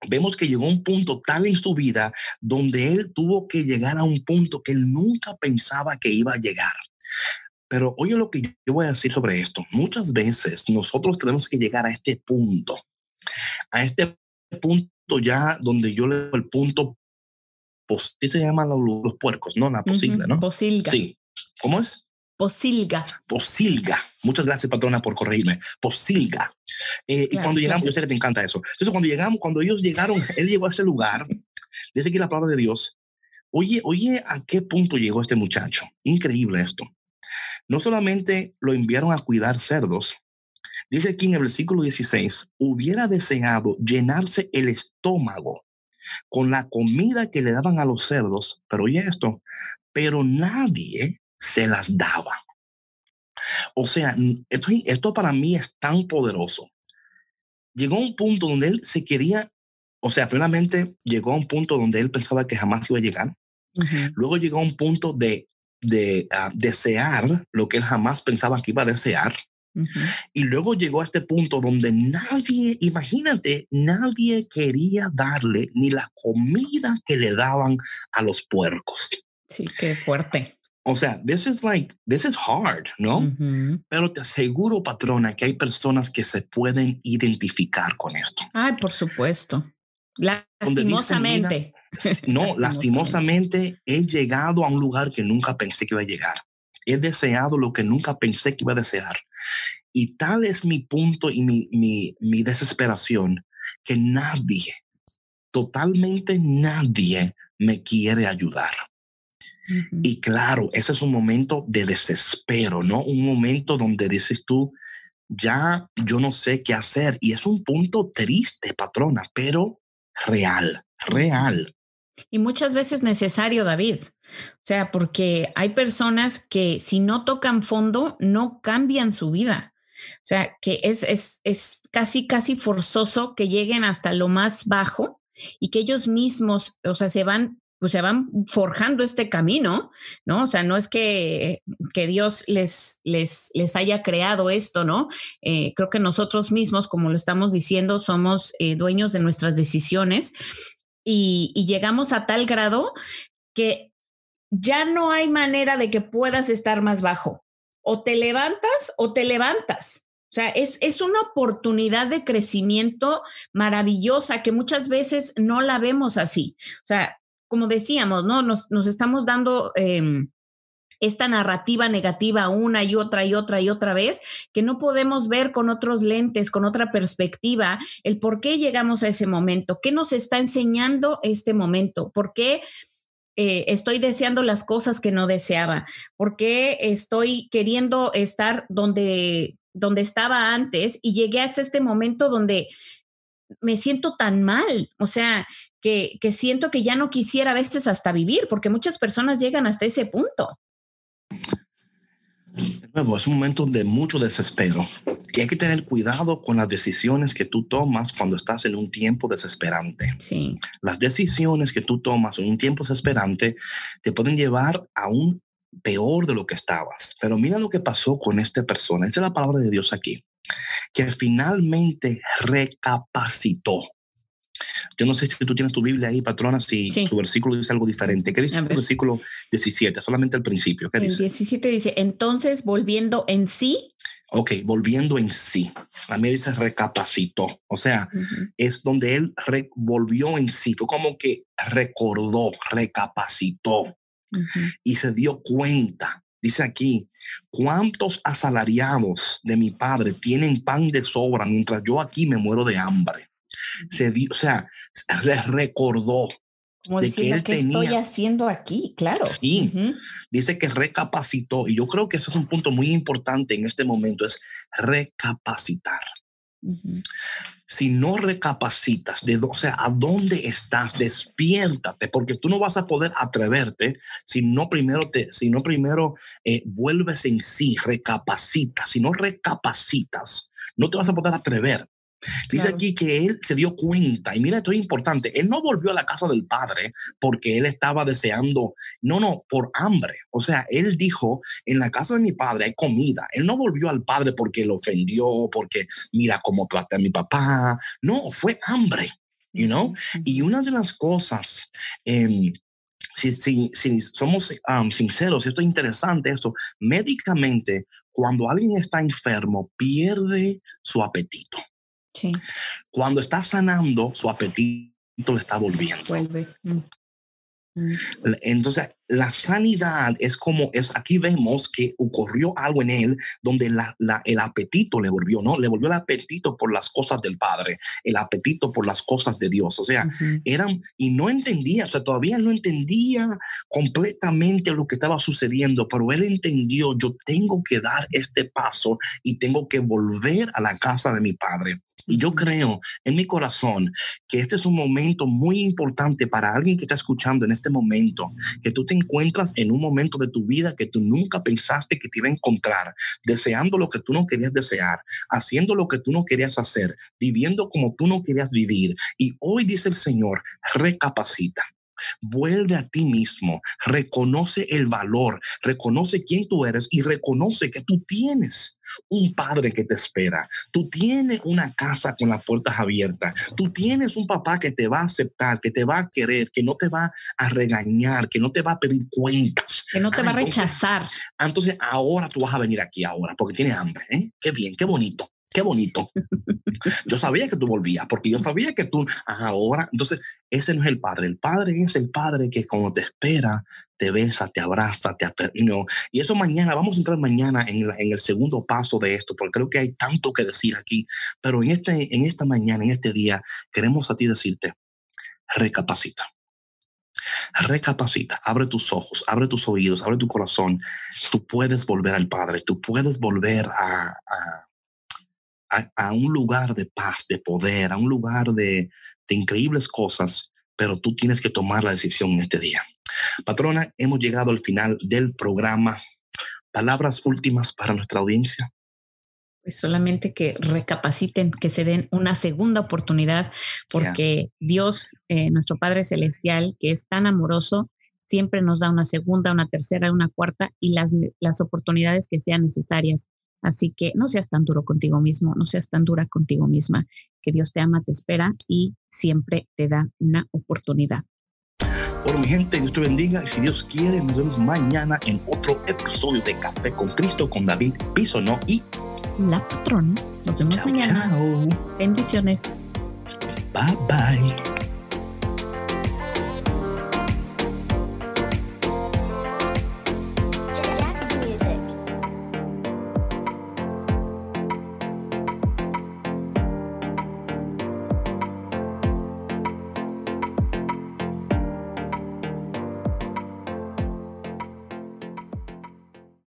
Vemos que llegó un punto tal en su vida donde él tuvo que llegar a un punto que él nunca pensaba que iba a llegar. Pero oye lo que yo voy a decir sobre esto. Muchas veces nosotros tenemos que llegar a este punto, a este punto ya donde yo leo el punto, pues, se llaman los, puercos, ¿no? La posible, ¿no? Posilga. Sí. ¿Cómo es? Posilga. Posilga. Muchas gracias, patrona, por corregirme. Posilga. Eh, y cuando llegamos, yo sé que te encanta eso. Entonces, cuando llegamos, cuando ellos llegaron, él llegó a ese lugar, dice aquí la palabra de Dios. Oye, oye, ¿a qué punto llegó este muchacho? Increíble esto. No solamente lo enviaron a cuidar cerdos, dice aquí en el versículo 16, hubiera deseado llenarse el estómago con la comida que le daban a los cerdos, pero oye esto, pero nadie se las daba. O sea, esto, esto para mí es tan poderoso. Llegó a un punto donde él se quería, o sea, plenamente llegó a un punto donde él pensaba que jamás iba a llegar. Luego llegó a un punto de de ah, desear lo que él jamás pensaba que iba a desear. Y luego llegó a este punto donde nadie, imagínate, nadie quería darle ni la comida que le daban a los puercos. Sí, qué fuerte. O sea, this is like, this is hard, ¿no? Pero te aseguro, patrona, que hay personas que se pueden identificar con esto. Ay, por supuesto. Lastimosamente. no, lastimosamente he llegado a un lugar que nunca pensé que iba a llegar. He deseado lo que nunca pensé que iba a desear. Y tal es mi punto y mi, mi, mi desesperación que nadie, totalmente nadie me quiere ayudar. Y claro, ese es un momento de desespero, ¿no? Un momento donde dices tú, ya yo no sé qué hacer. Y es un punto triste, patrona, pero real, real. Y muchas veces necesario, David. O sea, porque hay personas que si no tocan fondo, no cambian su vida. O sea, que es, es, es casi, casi forzoso que lleguen hasta lo más bajo y que ellos mismos, o sea, se van pues se van forjando este camino, ¿no? O sea, no es que, que Dios les, les, les, haya creado esto, ¿no? Eh, creo que nosotros mismos, como lo estamos diciendo, somos eh, dueños de nuestras decisiones y, llegamos a tal grado que ya no hay manera de que puedas estar más bajo. O te levantas o te levantas. O sea, es, es, una oportunidad de crecimiento maravillosa que muchas veces no la vemos así. O sea, como decíamos, ¿no? Nos, nos estamos dando em, esta narrativa negativa una y otra y otra y otra vez, que no podemos ver con otros lentes, con otra perspectiva, el por qué llegamos a ese momento, qué nos está enseñando este momento, por qué eh, estoy deseando las cosas que no deseaba, por qué estoy queriendo estar donde, donde estaba antes y llegué hasta este momento donde me siento tan mal, o sea, que, que, siento que ya no quisiera a veces hasta vivir, porque muchas personas llegan hasta ese punto. Nuevo, es un momento de mucho desespero y hay que tener cuidado con las decisiones que tú tomas cuando estás en un tiempo desesperante. Sí. Las decisiones que tú tomas en un tiempo desesperante te pueden llevar a un peor de lo que estabas. Pero mira lo que pasó con esta persona. Esa es la palabra de Dios aquí que finalmente recapacitó. Yo no sé si tú tienes tu Biblia ahí, patrona, si tu versículo dice algo diferente. ¿Qué dice el versículo 17? Solamente el principio. ¿Qué el 17 dice, entonces volviendo en sí. Ok, volviendo en sí. A mí dice recapacitó. O sea, es donde él volvió en sí. Fue como que recordó, recapacitó y se dio cuenta Dice aquí, ¿cuántos asalariados de mi padre tienen pan de sobra mientras yo aquí me muero de hambre? Se dio, o sea, se recordó Como de que él ¿qué estoy haciendo aquí? Claro. Sí, dice que recapacitó y yo creo que ese es un punto muy importante en este momento, es recapacitar si no recapacitas de, o sea, a dónde estás, despiértate, porque tú no vas a poder atreverte si no primero te, si no primero eh, vuelves en sí, recapacitas, si no recapacitas, no te vas a poder atrever. Dice Claro. aquí que él se dio cuenta, y mira, esto es importante, él no volvió a la casa del padre porque él estaba deseando, no, no, por hambre. O sea, él dijo, en la casa de mi padre hay comida. Él no volvió al padre porque lo ofendió, porque mira cómo traté a mi papá. No, fue hambre, you know? Y una de las cosas... em, si, si, si somos um, sinceros, esto es interesante, esto, médicamente, cuando alguien está enfermo, pierde su apetito. Sí, Cuando está sanando, su apetito le está volviendo. vuelve. Mm. Mm. Entonces, la sanidad es como es, aquí vemos que ocurrió algo en él donde la, la- el apetito le volvió, ¿no? Le volvió el apetito por las cosas del Padre, el apetito por las cosas de Dios. O sea, eran, y no entendía, o sea, todavía no entendía completamente lo que estaba sucediendo, pero él entendió, yo tengo que dar este paso y tengo que volver a la casa de mi Padre. Y yo creo en mi corazón que este es un momento muy importante para alguien que está escuchando en este momento, que tú te encuentras en un momento de tu vida que tú nunca pensaste que te iba a encontrar, deseando lo que tú no querías desear, haciendo lo que tú no querías hacer, viviendo como tú no querías vivir. Y hoy dice el Señor, recapacita. Vuelve a ti mismo, reconoce el valor, reconoce quién tú eres y reconoce que tú tienes un padre que te espera, tú tienes una casa con las puertas abiertas, tú tienes un papá que te va a aceptar, que te va a querer, que no te va a regañar, que no te va a pedir cuentas. Que no te Ah, va a rechazar. Entonces ahora tú vas a venir aquí ahora porque tienes hambre. ¿eh? Qué bien, qué bonito, qué bonito. Yo sabía que tú volvías porque yo sabía que tú ahora. Entonces, ese no es el padre. El padre es el padre que como te espera, te besa, te abraza, te no. Y eso mañana, vamos a entrar mañana en, la- en el segundo paso de esto, porque creo que hay tanto que decir aquí. Pero en, este, en esta mañana, en este día, queremos a ti decirte, recapacita. Recapacita, abre tus ojos, abre tus oídos, abre tu corazón. Tú puedes volver al Padre, tú puedes volver a, a, a- a un lugar de paz, de poder, a un lugar de, de increíbles cosas, pero tú tienes que tomar la decisión en este día. Patrona, hemos llegado al final del programa. Palabras últimas para nuestra audiencia. Pues solamente que recapaciten, que se den una segunda oportunidad, porque Dios, eh, nuestro Padre Celestial, que es tan amoroso, siempre nos da una segunda, una tercera, una cuarta y las, las oportunidades que sean necesarias. Así que no seas tan duro contigo mismo, no seas tan dura contigo misma, que Dios te ama, te espera y siempre te da una oportunidad. Bueno, mi gente, Dios te bendiga y si Dios quiere, nos vemos mañana en otro episodio de Café con Cristo con David Bisonó y La patrona, nos vemos mañana. Bendiciones. bye bye.